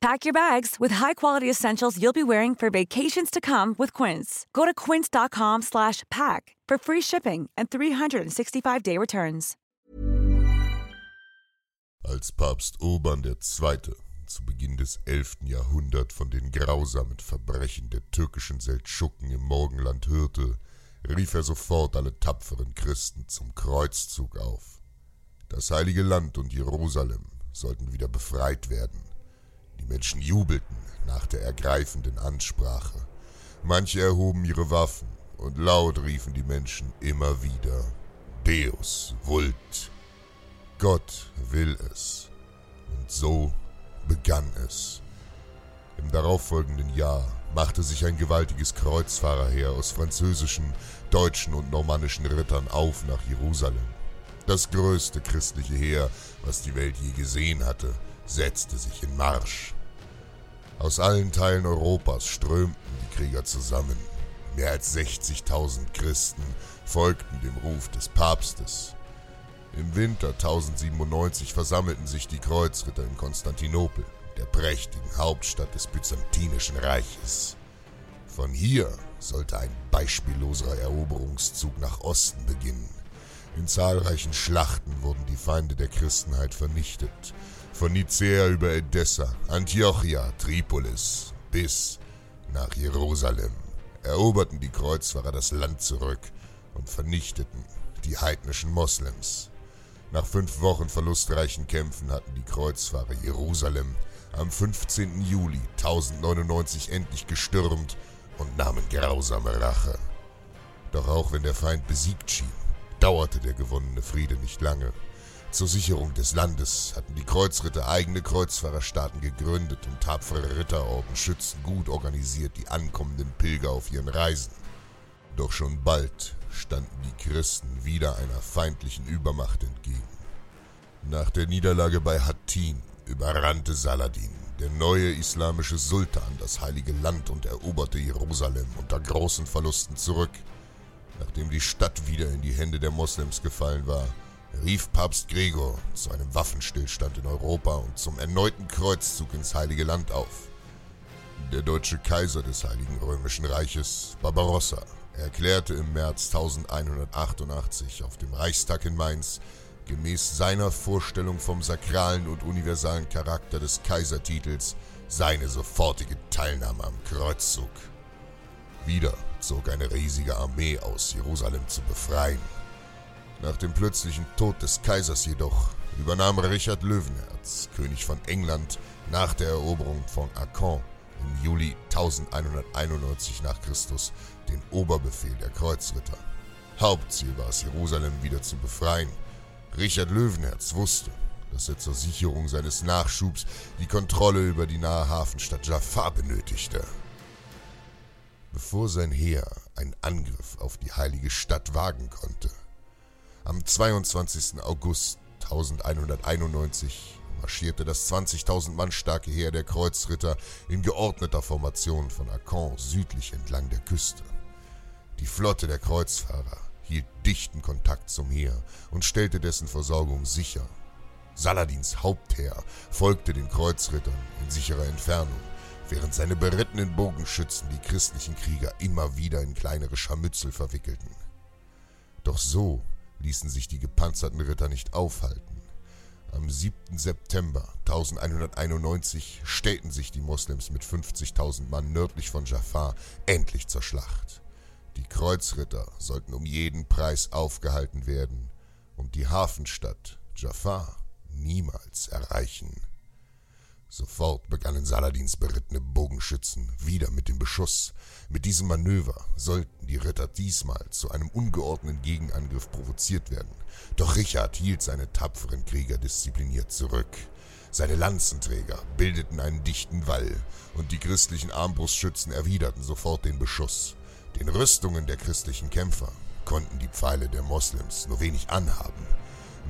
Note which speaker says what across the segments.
Speaker 1: Pack your bags with high-quality essentials you'll be wearing for vacations to come with Quince. Go to quince.com/pack for free shipping and 365-day returns.
Speaker 2: Als Papst Urban II. zu Beginn des 11. Jahrhunderts von den grausamen Verbrechen der türkischen Seldschuken im Morgenland hörte, rief er sofort alle tapferen Christen zum Kreuzzug auf. Das heilige Land und Jerusalem sollten wieder befreit werden. Die Menschen jubelten nach der ergreifenden Ansprache. Manche erhoben ihre Waffen, und laut riefen die Menschen immer wieder Deus vult. Gott will es. Und so begann es. Im darauffolgenden Jahr machte sich ein gewaltiges Kreuzfahrerheer aus französischen, deutschen und normannischen Rittern auf nach Jerusalem. Das größte christliche Heer, was die Welt je gesehen hatte, setzte sich in Marsch. Aus allen Teilen Europas strömten die Krieger zusammen. Mehr als 60.000 Christen folgten dem Ruf des Papstes. Im Winter 1097 versammelten sich die Kreuzritter in Konstantinopel, der prächtigen Hauptstadt des Byzantinischen Reiches. Von hier sollte ein beispielloser Eroberungszug nach Osten beginnen. In zahlreichen Schlachten wurden die Feinde der Christenheit vernichtet. Von Nicäa über Edessa, Antiochia, Tripolis bis nach Jerusalem eroberten die Kreuzfahrer das Land zurück und vernichteten die heidnischen Moslems. Nach fünf Wochen verlustreichen Kämpfen hatten die Kreuzfahrer Jerusalem am 15. Juli 1099 endlich gestürmt und nahmen grausame Rache. Doch auch wenn der Feind besiegt schien, dauerte der gewonnene Friede nicht lange. Zur Sicherung des Landes hatten die Kreuzritter eigene Kreuzfahrerstaaten gegründet und tapfere Ritterorden schützten gut organisiert die ankommenden Pilger auf ihren Reisen. Doch schon bald standen die Christen wieder einer feindlichen Übermacht entgegen. Nach der Niederlage bei Hattin überrannte Saladin, der neue islamische Sultan, das heilige Land und eroberte Jerusalem unter großen Verlusten zurück. Nachdem die Stadt wieder in die Hände der Moslems gefallen war, rief Papst Gregor zu einem Waffenstillstand in Europa und zum erneuten Kreuzzug ins Heilige Land auf. Der deutsche Kaiser des Heiligen Römischen Reiches, Barbarossa, erklärte im März 1188 auf dem Reichstag in Mainz, gemäß seiner Vorstellung vom sakralen und universalen Charakter des Kaisertitels, seine sofortige Teilnahme am Kreuzzug. Wieder zog eine riesige Armee aus, Jerusalem zu befreien. Nach dem plötzlichen Tod des Kaisers jedoch übernahm Richard Löwenherz, König von England, nach der Eroberung von Akkon im Juli 1191 nach Christus den Oberbefehl der Kreuzritter. Hauptziel war es, Jerusalem wieder zu befreien. Richard Löwenherz wusste, dass er zur Sicherung seines Nachschubs die Kontrolle über die nahe Hafenstadt Jaffa benötigte. Bevor sein Heer einen Angriff auf die heilige Stadt wagen konnte, am 22. August 1191 marschierte das 20.000 Mann starke Heer der Kreuzritter in geordneter Formation von Akkon südlich entlang der Küste. Die Flotte der Kreuzfahrer hielt dichten Kontakt zum Heer und stellte dessen Versorgung sicher. Saladins Hauptheer folgte den Kreuzrittern in sicherer Entfernung, während seine berittenen Bogenschützen die christlichen Krieger immer wieder in kleinere Scharmützel verwickelten. Doch so ließen sich die gepanzerten Ritter nicht aufhalten. Am 7. September 1191 stellten sich die Moslems mit 50.000 Mann nördlich von Jafar endlich zur Schlacht. Die Kreuzritter sollten um jeden Preis aufgehalten werden und die Hafenstadt Jafar niemals erreichen. Sofort begannen Saladins berittene Bogenschützen wieder mit dem Beschuss. Mit diesem Manöver sollten die Ritter diesmal zu einem ungeordneten Gegenangriff provoziert werden. Doch Richard hielt seine tapferen Krieger diszipliniert zurück. Seine Lanzenträger bildeten einen dichten Wall, und die christlichen Armbrustschützen erwiderten sofort den Beschuss. Den Rüstungen der christlichen Kämpfer konnten die Pfeile der Moslems nur wenig anhaben.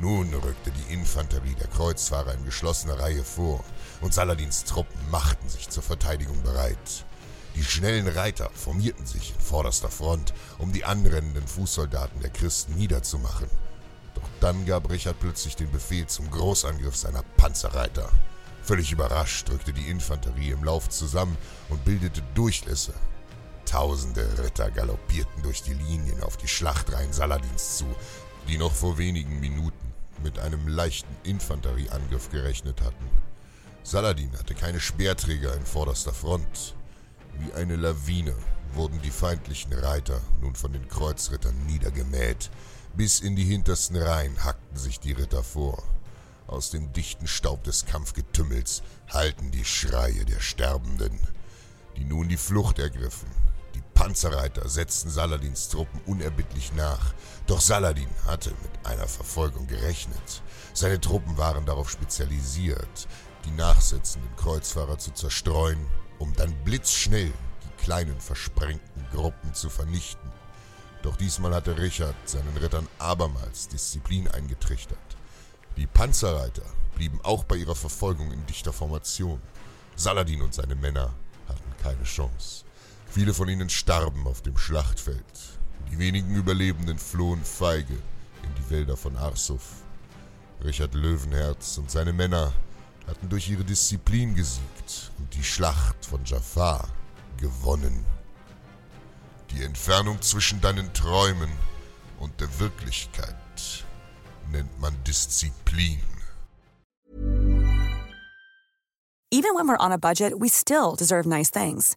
Speaker 2: Nun rückte die Infanterie der Kreuzfahrer in geschlossener Reihe vor, und Saladins Truppen machten sich zur Verteidigung bereit. Die schnellen Reiter formierten sich in vorderster Front, um die anrennenden Fußsoldaten der Christen niederzumachen. Doch dann gab Richard plötzlich den Befehl zum Großangriff seiner Panzerreiter. Völlig überrascht drückte die Infanterie im Lauf zusammen und bildete Durchlässe. Tausende Ritter galoppierten durch die Linien auf die Schlachtreihen Saladins zu, die noch vor wenigen Minuten mit einem leichten Infanterieangriff gerechnet hatten. Saladin hatte keine Speerträger in vorderster Front. Wie eine Lawine wurden die feindlichen Reiter nun von den Kreuzrittern niedergemäht. Bis in die hintersten Reihen hackten sich die Ritter vor. Aus dem dichten Staub des Kampfgetümmels hallten die Schreie der Sterbenden, die nun die Flucht ergriffen. Panzerreiter setzten Saladins Truppen unerbittlich nach, doch Saladin hatte mit einer Verfolgung gerechnet. Seine Truppen waren darauf spezialisiert, die nachsetzenden Kreuzfahrer zu zerstreuen, um dann blitzschnell die kleinen versprengten Gruppen zu vernichten. Doch diesmal hatte Richard seinen Rittern abermals Disziplin eingetrichtert. Die Panzerreiter blieben auch bei ihrer Verfolgung in dichter Formation. Saladin und seine Männer hatten keine Chance. Viele von ihnen starben auf dem Schlachtfeld. Die wenigen Überlebenden flohen feige in die Wälder von Arsuf. Richard Löwenherz und seine Männer hatten durch ihre Disziplin gesiegt und die Schlacht von Jafar gewonnen. Die Entfernung zwischen deinen Träumen und der Wirklichkeit nennt man Disziplin.
Speaker 1: Even when we're on a budget, we still deserve nice things.